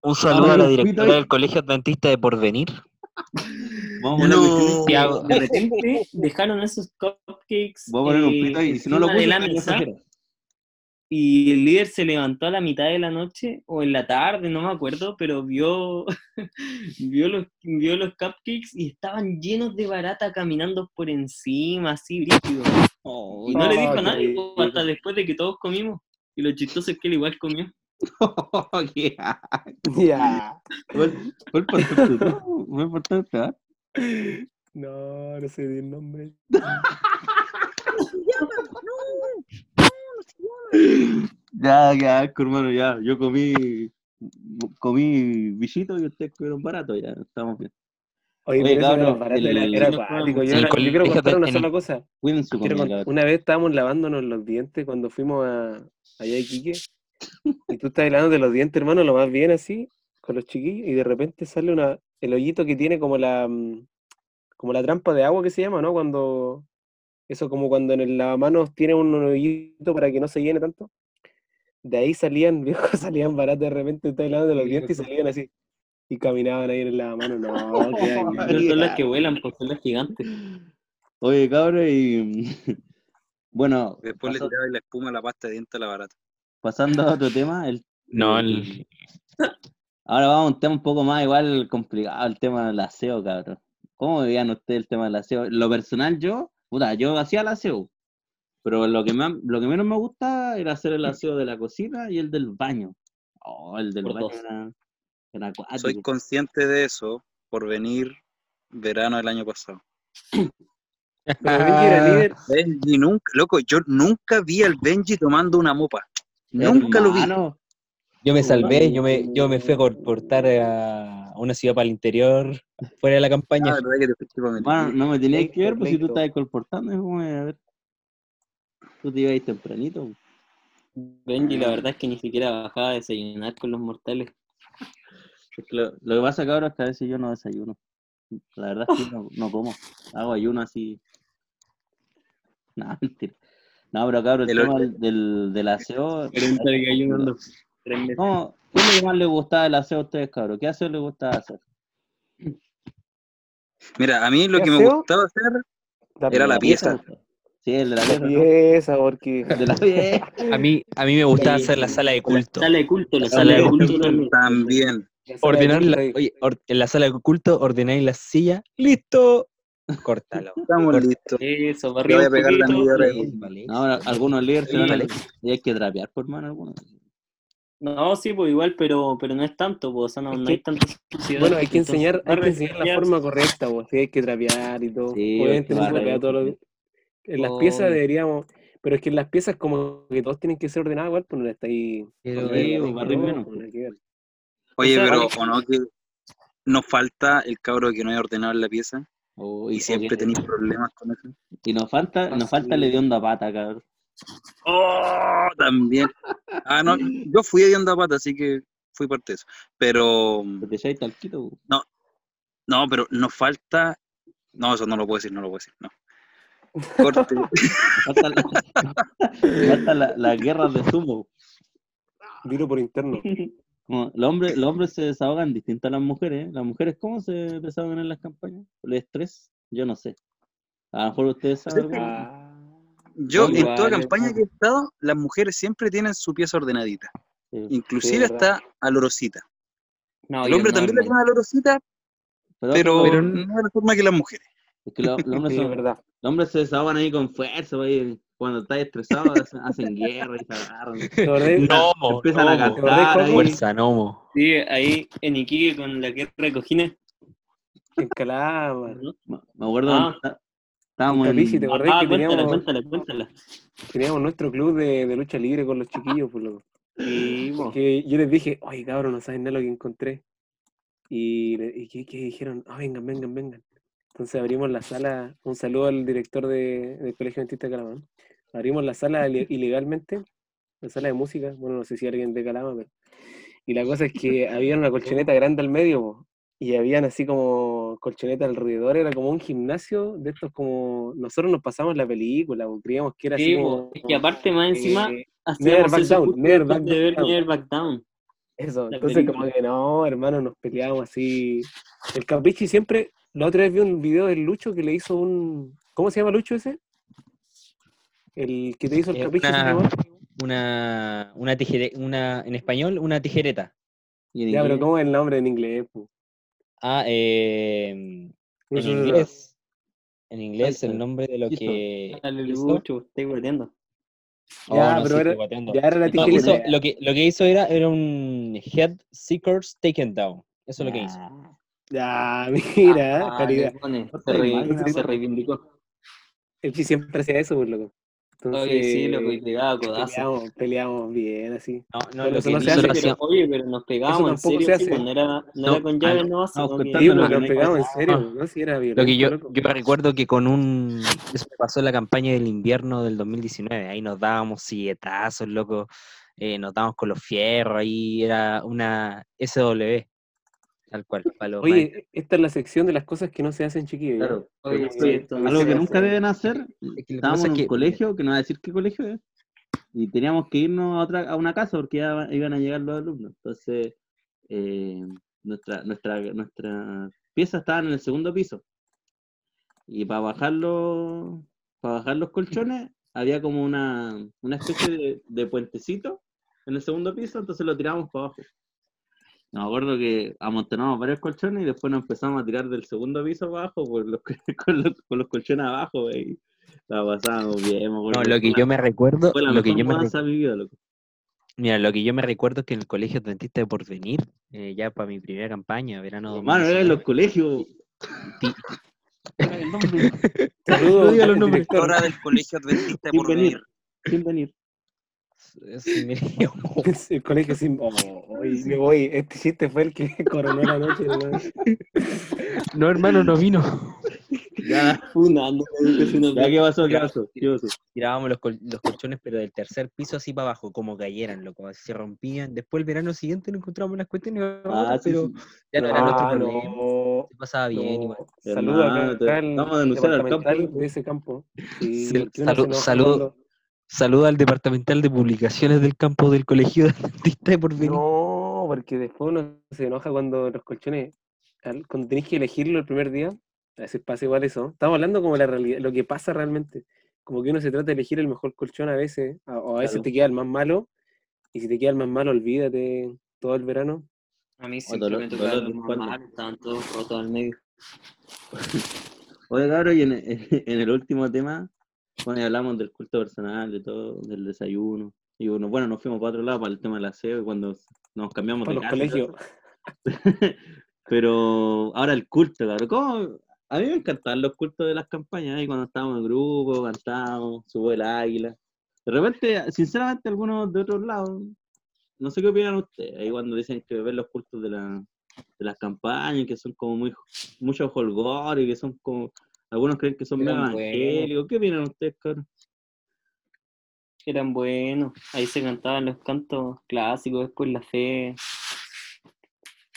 Speaker 6: un saludo
Speaker 1: a
Speaker 6: a la
Speaker 1: un
Speaker 6: directora del Colegio Adventista de Porvenir.
Speaker 1: Vamos a un.
Speaker 6: Santiago.
Speaker 4: De repente dejaron esos cupcakes
Speaker 1: Vamos a poner un
Speaker 4: eh,
Speaker 1: pito ahí. Y si no lo
Speaker 4: de
Speaker 1: puse,
Speaker 4: la
Speaker 1: no
Speaker 4: mesa. Y el líder se levantó a la mitad de la noche o en la tarde, no me acuerdo, pero vio, vio, los, vio los cupcakes y estaban llenos de barata caminando por encima, así brígido.
Speaker 1: Oh,
Speaker 4: Y no le
Speaker 3: Oh,
Speaker 4: dijo a nadie hasta después de que todos comimos. Y lo chistoso es que él igual comió.
Speaker 1: qué asco.
Speaker 3: Ya.
Speaker 1: ¿Cuál cuál importante? ¿no? Muy importante, ¿ah?
Speaker 3: No, no sé el nombre.
Speaker 1: Ya, ya, hermano, ya. Yo comí, comí bichito y ustedes comieron barato, ya, estamos bien.
Speaker 3: Oye,
Speaker 1: Oye, cabrón,
Speaker 3: era,
Speaker 1: el-
Speaker 3: era
Speaker 1: el-
Speaker 3: acuático. Yo, era- yo quiero contar una sola cosa.
Speaker 1: Comida,
Speaker 3: una vez estábamos lavándonos los dientes cuando fuimos a allá a Iquique. Y tú estás lavando de los dientes, hermano, lo más bien así, con los chiquillos, y de repente sale una, el hoyito que tiene como la mm, como la trampa de agua que se llama, ¿no? Cuando eso como cuando en el lavamanos tiene un hoyito para que no se llene tanto. De ahí salían, viejo, salían baratos de repente, estás lavando los dientes y salían así. Y caminaban ahí en el lavamanos. No, qué
Speaker 4: Pero son las que vuelan, pues son las gigantes.
Speaker 1: Oye, cabrón, y. Bueno,
Speaker 2: Después le tiraba la espuma a la pasta de dientes a la barata.
Speaker 1: pasando a otro tema, el,
Speaker 6: No,
Speaker 1: el-
Speaker 6: el-
Speaker 1: ahora vamos a un tema un poco más igual complicado, el tema del aseo, cabrón. ¿Cómo veían ustedes el tema del aseo? En Lo personal, yo, puta, yo hacía el aseo, pero lo que, más, lo que menos me gusta era hacer el aseo de la cocina y el del baño. Oh, el del
Speaker 4: Por
Speaker 1: baño era, era.
Speaker 2: Soy consciente de eso por venir verano del año pasado.
Speaker 3: Pero Benji era líder.
Speaker 2: Benji nunca, loco, yo nunca vi al Benji tomando una mopa. Nunca lo vi.
Speaker 6: Yo me salvé, yo me, yo me fui a cortar a una ciudad para el interior, fuera de la
Speaker 2: Ah,
Speaker 6: campaña.
Speaker 2: que te meter.
Speaker 1: hermano, no me tenías que ver, pues si tú estabas colportando, ¿cómo me iba a ver? Tú te ibas ahí tempranito.
Speaker 4: Benji, la verdad es que ni siquiera bajaba a desayunar con los mortales.
Speaker 1: Es que lo, lo que pasa, cabrón, es que a veces yo no desayuno. La verdad es que no, no como. Hago ayuno así. No, mentira. No, pero cabrón, el
Speaker 2: El-
Speaker 1: tema del, del, del aseo. No, ¿qué es lo que más les gustaba del aseo a ustedes, cabrón? ¿Qué aseo les gustaba hacer?
Speaker 2: Mira, a mí lo
Speaker 3: ¿Qué
Speaker 2: que me gustaba hacer era la pieza.
Speaker 1: Sí, el de la
Speaker 3: La
Speaker 1: pieza.
Speaker 3: porque.
Speaker 1: De la pieza.
Speaker 6: A mí, a mí me gustaba
Speaker 4: Sí.
Speaker 6: hacer la sala de culto.
Speaker 4: Sala de culto, la
Speaker 6: Sala
Speaker 4: sala
Speaker 6: de
Speaker 4: culto también.
Speaker 2: También.
Speaker 6: Ordenar la, oye, or- en la sala de culto, ordenáis la silla, listo, córtalo.
Speaker 2: Estamos
Speaker 6: Corta.
Speaker 2: listos.
Speaker 4: Eso,
Speaker 2: Yo
Speaker 4: barrio
Speaker 2: voy a pegar la
Speaker 4: poquito,
Speaker 2: media hora
Speaker 1: ahora algunos líderes se van a- y hay que trapear, por mano, algunos.
Speaker 4: No, sí, pues igual, pero, pero no es tanto, pues, o sea, no, no
Speaker 3: que-
Speaker 4: hay tanta suciedad.
Speaker 3: Bueno, hay que
Speaker 4: Entonces,
Speaker 3: enseñar, hay que enseñar la forma correcta, vos. Sí, hay que trapear y todo.
Speaker 1: Sí,
Speaker 3: Obviamente
Speaker 1: hay
Speaker 3: no
Speaker 1: que
Speaker 3: se trapea
Speaker 1: barrer,
Speaker 3: todo lo
Speaker 1: sí.
Speaker 3: En las piezas
Speaker 4: Obvio.
Speaker 3: deberíamos. Pero es que en las piezas, como que todos tienen que ser ordenados igual, pues no está ahí.
Speaker 6: Pero, eh,
Speaker 1: pues, barrer menos,
Speaker 3: pues, nada que ver.
Speaker 2: Oye,
Speaker 4: O sea,
Speaker 2: pero. ¿o no que nos falta el cabro que no es ordenado en la pieza?
Speaker 1: O-
Speaker 2: Y siempre
Speaker 1: o-
Speaker 2: tenéis problemas con eso.
Speaker 1: Y nos falta, nos falta el hediondo a pata, cabrón.
Speaker 2: ¡Oh! También. Ah, no, yo fui de onda pata, así que fui parte de eso. Pero,
Speaker 1: Porque ya hay talquito. po.
Speaker 2: no, pero nos falta. No, eso no lo puedo decir, no lo puedo decir, no. Corte.
Speaker 1: Falta la, falta la, las guerras de sumo.
Speaker 3: Dilo por interno.
Speaker 1: Como los, hombres, los hombres se desahogan distinto a las mujeres. ¿eh? ¿Las mujeres cómo se desahogan en las campañas? ¿Por el estrés? Yo no sé. A lo mejor ustedes saben.
Speaker 2: Yo, en toda campaña que he estado, las mujeres siempre tienen su pieza ordenadita.
Speaker 1: Sí.
Speaker 2: Inclusive
Speaker 3: verdad.
Speaker 2: está alorosita.
Speaker 4: No,
Speaker 2: El hombre
Speaker 4: no,
Speaker 2: también le
Speaker 4: hermano.
Speaker 2: tiene alorosita,
Speaker 1: Pero,
Speaker 2: pero,
Speaker 6: pero-
Speaker 2: no de la forma que las mujeres.
Speaker 1: es que los, los hombres
Speaker 3: sí,
Speaker 1: son-
Speaker 3: verdad.
Speaker 1: los hombres se desahogan ahí con fuerza. cuando estás estresado hacen, guerra y se agarran. Empiezan a cantar. ahí.
Speaker 6: Fuerza, nomo.
Speaker 4: Sí, ahí en Iquique con la guerra de cojines. ¿no?
Speaker 1: Me me acuerdo
Speaker 4: Ah.
Speaker 1: Estábamos en.
Speaker 3: Capichi, ¿te acordás
Speaker 4: Ah,
Speaker 3: que
Speaker 4: cuéntala,
Speaker 3: teníamos,
Speaker 4: cuéntala, cuéntala.
Speaker 3: teníamos nuestro club de, de lucha libre con los chiquillos? Pues, loco?
Speaker 4: Sí, po.
Speaker 3: Que yo les dije, oye, cabrón, no saben nada lo que encontré. Y, y que, que dijeron, ah, vengan, vengan, vengan. Entonces abrimos la sala, un saludo al director de- del Colegio Dentista de Calama. Abrimos la sala ile- ilegalmente, la sala de música, bueno, no sé si alguien de Calama, pero... Y la cosa es que había una colchoneta grande al medio, po, y habían así como colchoneta alrededor, era como un gimnasio de estos como... Nosotros nos pasamos la película, po, creíamos que era así
Speaker 4: Sí,
Speaker 3: como...
Speaker 4: po. Es que aparte más encima
Speaker 3: eh,
Speaker 4: hacíamos
Speaker 3: Back Down, Never Back
Speaker 4: de ver
Speaker 3: Down.
Speaker 4: Never Back Down.
Speaker 3: Eso,
Speaker 4: la
Speaker 3: entonces como que no, hermano, nos peleábamos así. El Capichi siempre, la otra vez vi un video del Lucho que le hizo un, ¿cómo se llama Lucho ese? El que te hizo el Capichi,
Speaker 6: una-. Una, una tijere, una, en español, una tijereta.
Speaker 1: y en
Speaker 3: Ya, pero ¿cómo es el nombre en inglés? pu?
Speaker 6: Ah, eh, en inglés. En inglés el nombre de lo que
Speaker 4: Dale,
Speaker 6: hizo.
Speaker 4: Lucho, estoy guardiando.
Speaker 6: Oh,
Speaker 3: Ya,
Speaker 6: no,
Speaker 3: pero
Speaker 6: sí,
Speaker 3: era-. Ya era la
Speaker 6: No,
Speaker 3: tijera.
Speaker 6: hizo- lo, que, lo que hizo era, era un Head Seekers Taken Down. Eso es lo que hizo.
Speaker 1: Ah,
Speaker 3: Ya, mira,
Speaker 4: Ah,
Speaker 3: calidad.
Speaker 4: pone,
Speaker 1: No
Speaker 4: se, re- reivindicó.
Speaker 3: El siempre hacía eso, por loco. Entonces,
Speaker 4: Oye, sí, loco, y pegaba codazo.
Speaker 3: peleamos, peleamos bien, así.
Speaker 6: No, no,
Speaker 3: Pero
Speaker 6: lo
Speaker 3: eso
Speaker 6: que
Speaker 3: no se hace,
Speaker 4: Pero, oye, pero nos pegábamos en
Speaker 3: tampoco
Speaker 4: serio,
Speaker 3: se
Speaker 4: sí,
Speaker 3: hace.
Speaker 4: pues, no era, no
Speaker 1: No,
Speaker 4: era con llaves, no, que-
Speaker 1: contando
Speaker 3: Sí, nos pegamos en serio,
Speaker 6: Ah.
Speaker 3: ¿no? Si era
Speaker 6: Lo que
Speaker 3: violento,
Speaker 6: yo,
Speaker 3: loco.
Speaker 6: yo recuerdo que con un. Eso me pasó en la campaña del invierno del 2019. Ahí nos dábamos silletazos, loco. eh, nos dábamos con los fierros. Ahí era una SW. Tal cual. para los maestros.
Speaker 3: Oye, esta es la sección de las cosas que no se hacen, chiquillos.
Speaker 1: Claro.
Speaker 4: Oye,
Speaker 1: Porque
Speaker 4: sí, esto no
Speaker 1: algo que
Speaker 4: hace.
Speaker 1: nunca deben hacer,
Speaker 6: Es que
Speaker 1: estábamos en un
Speaker 6: que-
Speaker 1: colegio, que no va a decir qué colegio es, y teníamos que irnos a otra a una casa porque ya iban a llegar los alumnos. Entonces, eh, nuestra, nuestra, nuestra pieza estaba en el segundo piso. Y para bajar los, para bajar los colchones, había como una, una especie de, de puentecito en el segundo piso, entonces lo tiramos para abajo. Me acuerdo que amontonamos varios colchones y después nos empezamos a tirar del segundo piso abajo por los, con, los, con los colchones abajo y la pasábamos bien. me acuerdo.
Speaker 6: No, lo que yo me recuerdo.
Speaker 1: Fue la
Speaker 6: Lo que yo me
Speaker 1: loco.
Speaker 6: Mira, lo que yo me recuerdo es que en el colegio Dentista de Porvenir, eh, ya para mi primera campaña, verano
Speaker 1: Mano, era en los
Speaker 6: 2019,
Speaker 1: colegios.
Speaker 3: Saludos
Speaker 6: No los nombres.
Speaker 3: director.
Speaker 2: Hora del colegio adventista
Speaker 1: Sin
Speaker 2: por
Speaker 1: venir.
Speaker 2: venir.
Speaker 1: Sin venir.
Speaker 6: sí,
Speaker 3: El colegio sin. Oh, y me voy. Este chiste fue el que coronó la noche. ¿no?
Speaker 6: No, hermano, no vino.
Speaker 1: Ya,
Speaker 4: Funando,
Speaker 1: ya, ¿qué pasó? ¿Qué
Speaker 6: Ya.
Speaker 1: pasó? ¿Qué pasó?
Speaker 6: Tirábamos los, col- los colchones, pero del tercer piso así para abajo, como cayeran, loco, así se rompían. Después el verano siguiente nos encontramos las cuestiones,
Speaker 1: Ah, sí,
Speaker 6: pero
Speaker 1: sí.
Speaker 6: ya no era nuestro
Speaker 3: Ah,
Speaker 6: problema.
Speaker 3: no.
Speaker 6: Se pasaba bien
Speaker 3: no.
Speaker 6: igual.
Speaker 3: Saludos al
Speaker 1: vamos a denunciar al campo.
Speaker 3: de ese campo. Sí,
Speaker 6: Sí,
Speaker 3: uno se
Speaker 6: salud-
Speaker 3: enoja
Speaker 6: salud-
Speaker 3: cuando-
Speaker 6: Saludo al departamental de publicaciones del campo del colegio Dentista de Porvenir.
Speaker 3: No, porque después uno se enoja cuando los colchones, cuando tenés que elegirlo el primer día, a veces pasa igual eso. Estamos hablando como la realidad, lo que pasa realmente. Como que uno se trata de elegir el mejor colchón a veces, a- o a veces
Speaker 1: Claro.
Speaker 3: te queda el más malo, y si te queda el más malo, olvídate todo el verano.
Speaker 4: A mí siempre
Speaker 1: dolor-
Speaker 4: me tocaba
Speaker 1: dolor de
Speaker 4: los
Speaker 1: espalda.
Speaker 4: mal, estaban todos rotos al medio.
Speaker 1: Oye, cabrón, y en, en el último tema, bueno, y hablamos del culto personal, de todo, del desayuno. Y bueno, bueno, nos fuimos para otro lado, para el tema del aseo, y cuando nos cambiamos
Speaker 3: Para
Speaker 1: de
Speaker 3: los colegios.
Speaker 1: Pero ahora el culto, cabrón. ¿Cómo? A mí me encantaban los cultos de las campañas, ahí cuando estábamos en grupo, cantábamos, subo el águila. De repente, sinceramente, algunos de otros lados, no sé qué opinan ustedes, ahí cuando dicen que ven los cultos de, la, de las campañas, que son como muy, mucho holgor y que son como, algunos creen que son medio evangélicos. ¿Qué opinan ustedes, cabrón?
Speaker 4: Eran buenos, ahí se cantaban los cantos clásicos, después la fe.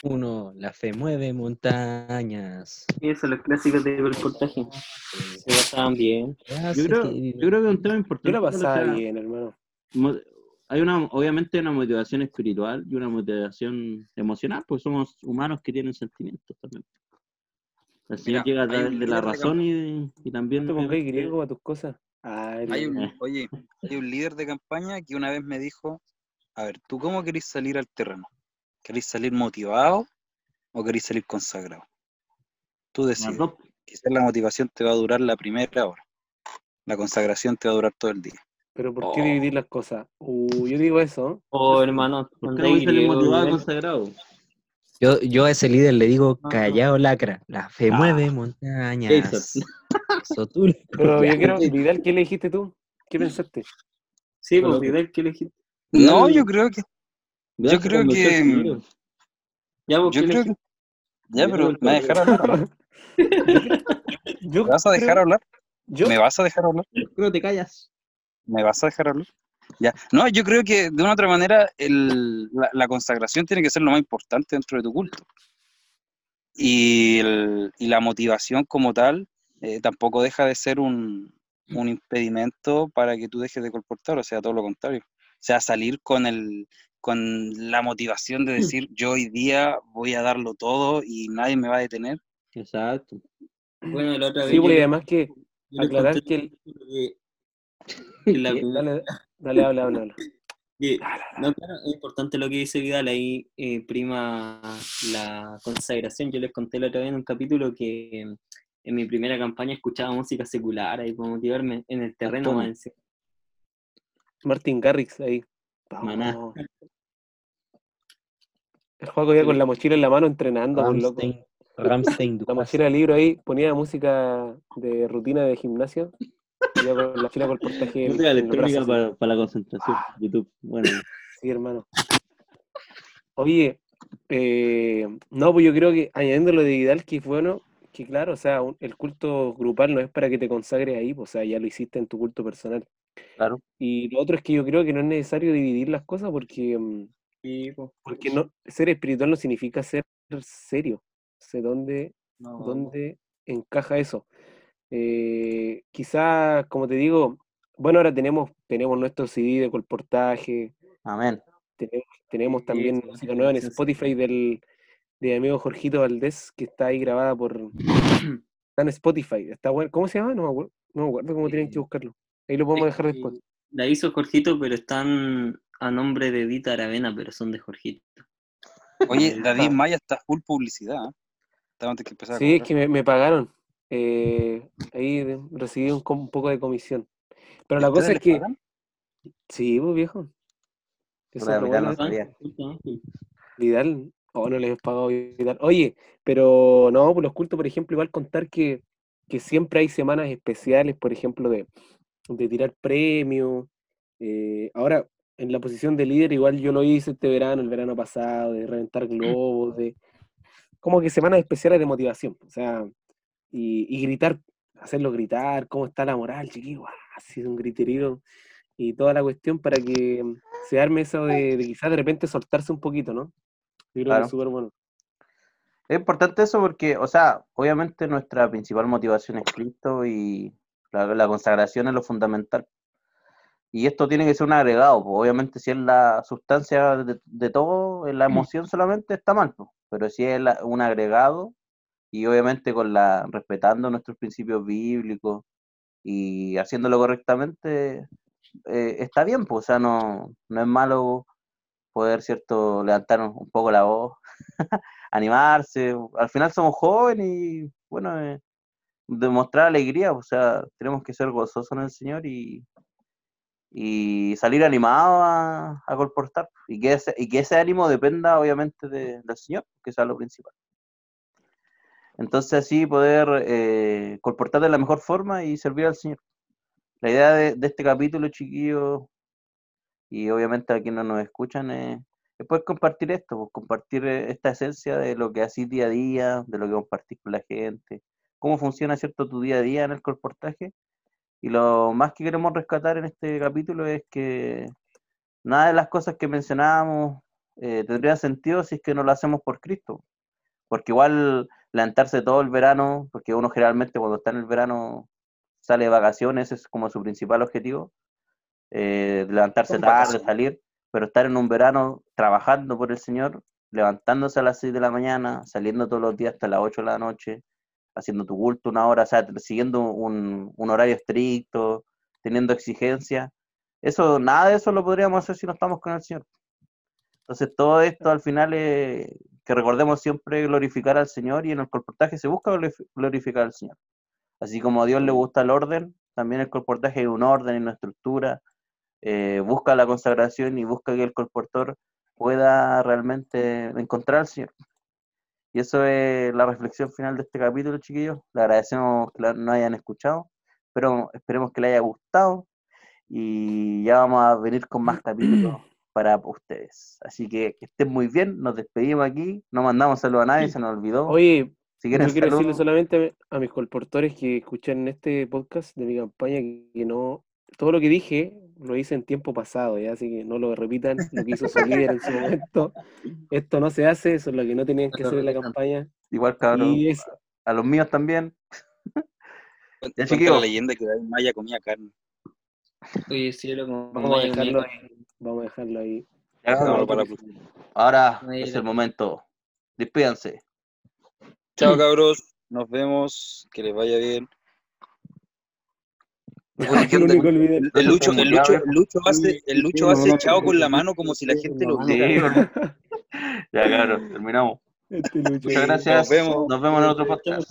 Speaker 6: Uno, la fe mueve montañas.
Speaker 4: Y eso, los clásicos de reportaje. Se pasaban bien.
Speaker 1: Yo creo, yo creo que es un tema
Speaker 3: Yo
Speaker 1: importante.
Speaker 3: la
Speaker 1: o sea,
Speaker 3: pasaba bien, hermano.
Speaker 1: hay una, obviamente una motivación espiritual y una motivación emocional, porque somos humanos que tienen sentimientos también. El Señor
Speaker 2: Mira,
Speaker 1: llega a
Speaker 2: hay
Speaker 1: través
Speaker 2: un
Speaker 1: de la
Speaker 2: líder de
Speaker 1: razón y, y también...
Speaker 3: No te
Speaker 1: obviamente,
Speaker 3: griego a tus cosas. Ay,
Speaker 2: Hay un,
Speaker 1: Eh.
Speaker 2: oye, hay un líder de campaña que una vez me dijo, a ver, ¿tú cómo querés salir al terreno? ¿Querés salir motivado o querés salir consagrado? Tú decides.
Speaker 1: dos.
Speaker 2: Quizás la motivación te va a durar la primera hora. La consagración te va a durar todo el día.
Speaker 3: Pero ¿por qué
Speaker 2: Oh.
Speaker 3: dividir las cosas? Uh, yo digo eso.
Speaker 4: Oh, hermano,
Speaker 1: ¿Por qué no
Speaker 4: andáis
Speaker 1: voy a salir motivado
Speaker 4: igual.
Speaker 1: consagrado?
Speaker 6: Yo, yo a ese líder le digo,
Speaker 4: Ah.
Speaker 6: callao lacra, la fe
Speaker 1: Ah.
Speaker 6: mueve montañas.
Speaker 1: Jason.
Speaker 6: Eso tú le-
Speaker 3: Pero yo quiero, Vidal, ¿qué le dijiste tú? ¿Qué pensaste?
Speaker 4: Sí, pues, Vidal, ¿qué elegiste?
Speaker 2: No,
Speaker 1: Vidal-
Speaker 2: yo creo que, Yo creo
Speaker 1: convirtió
Speaker 2: que-.
Speaker 4: Ya, pues,
Speaker 2: yo
Speaker 4: ¿qué
Speaker 2: creo que, ya,
Speaker 1: Yo
Speaker 2: pero ¿me vas a dejar hablar? no?
Speaker 3: Yo
Speaker 2: ¿Me vas a dejar hablar?
Speaker 3: Yo,
Speaker 2: ¿Me vas a dejar hablar?
Speaker 1: Creo que te callas.
Speaker 2: ¿Me vas a dejar hablar? Ya. No, yo creo que de una otra manera el- la, la consagración tiene que ser lo más importante dentro de tu culto. Y, el- y la motivación como tal eh, tampoco deja de ser un, un impedimento para que tú dejes de colportar, o sea, todo lo contrario. O sea, salir con, el, con la motivación de decir, yo hoy día voy a darlo todo y nadie me va a detener.
Speaker 1: Exacto.
Speaker 4: Bueno, la otra vez
Speaker 3: sí,
Speaker 4: yo
Speaker 3: porque además que aclarar que el-
Speaker 4: que- que la-.
Speaker 3: Dale, dale, habla, habla, habla.
Speaker 4: no, claro, es importante lo que dice Vidal, ahí eh, prima la consagración. Yo les conté la otra vez en un capítulo que eh, en mi primera campaña escuchaba música secular ahí para motivarme en el terreno más.
Speaker 3: Martin Garrix ahí.
Speaker 1: Maná.
Speaker 3: El juego ya con la mochila en la mano entrenando, por loco.
Speaker 6: Ramstein, Ramstein
Speaker 3: La mochila de libro ahí ponía música de rutina de gimnasio. Con la fila por portaje. en-
Speaker 1: Música
Speaker 3: en los brazos,
Speaker 1: electrónica
Speaker 3: así.
Speaker 1: para, para la concentración. YouTube. Bueno,
Speaker 3: Sí, hermano. Oye, eh, no, pues yo creo que añadiendo lo de Vidal, que es bueno, que claro, o sea, un- el culto grupal no es para que te consagres ahí, pues, o sea, ya lo hiciste en tu culto personal.
Speaker 5: Claro.
Speaker 3: Y lo otro es que yo creo que no es necesario dividir las cosas porque, mm,
Speaker 4: Sí, po.
Speaker 3: porque no, ser espiritual no significa ser serio. sé dónde,
Speaker 4: No,
Speaker 3: dónde encaja eso. Eh, quizás, como te digo, bueno, ahora tenemos, tenemos nuestro CD de colportaje,
Speaker 5: Amén.
Speaker 3: tenemos, también
Speaker 4: sí,
Speaker 3: música nueva en. Spotify del, de mi amigo Jorgito Valdés, que está ahí grabada por... Está en Spotify, está bueno. ¿Cómo se llama? No me acuerdo, no me acuerdo cómo tienen que
Speaker 4: Eh,
Speaker 3: buscarlo. Ahí lo podemos dejar después.
Speaker 4: La hizo Jorgito, pero están a nombre de Dita Aravena, pero son de Jorgito.
Speaker 2: Oye. David Maya está full publicidad. ¿eh? Antes que
Speaker 3: Sí, es que me, me pagaron. Eh, ahí recibí un, poco de comisión. Pero
Speaker 2: ¿Y
Speaker 3: la cosa es que...
Speaker 2: pagan?
Speaker 3: Sí, pues viejo. Eso
Speaker 5: Puta,
Speaker 3: es lo
Speaker 5: Vidal
Speaker 3: bueno
Speaker 5: no
Speaker 3: de-
Speaker 5: sabía.
Speaker 3: Vidal, o no les he pagado Vidal. Oye, pero no, por los cultos, por ejemplo, igual contar que, que siempre hay semanas especiales, por ejemplo, de, de tirar premios. eh, ahora, en la posición de líder, igual yo lo hice este verano, el verano pasado, de reventar globos, de como que semanas especiales de motivación. O sea, y, y gritar, hacerlo gritar, cómo está la moral, chiquillo, ¡ah! así un griterío y toda la cuestión para que se arme eso de, de quizás de repente soltarse un poquito, ¿no? Yo creo que
Speaker 5: Claro.
Speaker 3: es súper bueno.
Speaker 5: Es importante eso porque, o sea, obviamente nuestra principal motivación es Cristo y la, la consagración es lo fundamental. Y esto tiene que ser un agregado, pues, obviamente si es la sustancia de, de todo, la emoción solamente está mal, pues, pero si es la- un agregado y obviamente con la respetando nuestros principios bíblicos y haciéndolo correctamente, eh, está bien, pues, o sea, no, no es malo poder, ¿cierto?, levantar un, poco la voz, animarse. Al final somos jóvenes y, bueno, eh, demostrar alegría, o sea, tenemos que ser gozosos en el Señor y, y salir animados a, a colportar. Y que, ese, y que ese ánimo dependa, obviamente, de- del Señor, que sea lo principal. Entonces, así poder eh, colportar de la mejor forma y servir al Señor. La idea de, este capítulo, chiquillos, y obviamente a quienes nos escuchan, es, poder compartir esto, pues, compartir eh, esta esencia de lo que haces día a día, de lo que compartís con la gente, cómo funciona, ¿cierto?, tu día a día en el colportaje. Y lo más que queremos rescatar en este capítulo es que nada de las cosas que mencionábamos eh, tendría sentido si es que no lo hacemos por Cristo. Porque igual levantarse todo el verano, porque uno generalmente cuando está en el verano sale de vacaciones, es como su principal objetivo, eh, levantarse tarde,
Speaker 2: vacaciones.
Speaker 5: salir, pero estar en un verano trabajando por el Señor, levantándose a las 6 de la mañana, saliendo todos los días hasta las 8 de la noche, haciendo tu culto una hora, o sea, siguiendo un, un horario estricto, teniendo exigencias. Eso, nada de eso lo podríamos hacer si no estamos con el Señor. Entonces, todo esto al final es que recordemos siempre glorificar al Señor y en el colportaje se busca glorif- glorificar al Señor. Así como a Dios le gusta el orden, también el colportaje es un orden y una estructura. eh, busca la consagración y busca que el colportor pueda realmente encontrar al Señor. Y eso es la reflexión final de este capítulo, chiquillos. Le agradecemos que nos hayan escuchado, pero esperemos que les haya gustado y ya vamos a venir con más capítulos para ustedes. Así que que estén muy bien, nos despedimos aquí, no mandamos saludos a nadie, se nos olvidó.
Speaker 3: Oye,
Speaker 5: si quieren
Speaker 3: yo quiero decirle
Speaker 5: saludos,
Speaker 3: solamente a mis colportores que escuchan en este podcast de mi campaña que no, todo lo que dije lo hice en tiempo pasado, ¿ya? así que no lo repitan, lo que hizo su líder en su momento. Esto no se hace, eso es lo que no tenían que
Speaker 4: No lo
Speaker 3: hacer en la campaña.
Speaker 5: igual cabrón,
Speaker 3: Y es,
Speaker 5: a los míos también. Ya,
Speaker 2: la leyenda que Maya comía carne.
Speaker 4: Oye, cielo, como
Speaker 3: vamos a dejarlo ahí, vamos a dejarlo ahí.
Speaker 5: Ya,
Speaker 2: para-
Speaker 5: Ahora es el momento. Despídanse.
Speaker 2: Chao, cabros. Nos vemos. Que les vaya bien. Oye, ¿qué
Speaker 3: El único
Speaker 2: Lucho, el, Lucho, el Lucho hace, el Lucho hace chao con la
Speaker 6: no,
Speaker 2: mano como si la gente lo viera.
Speaker 5: Ya, claro, terminamos.
Speaker 3: Este Lucho.
Speaker 5: Muchas gracias.
Speaker 2: Nos vemos.
Speaker 5: Nos vemos en otro podcast.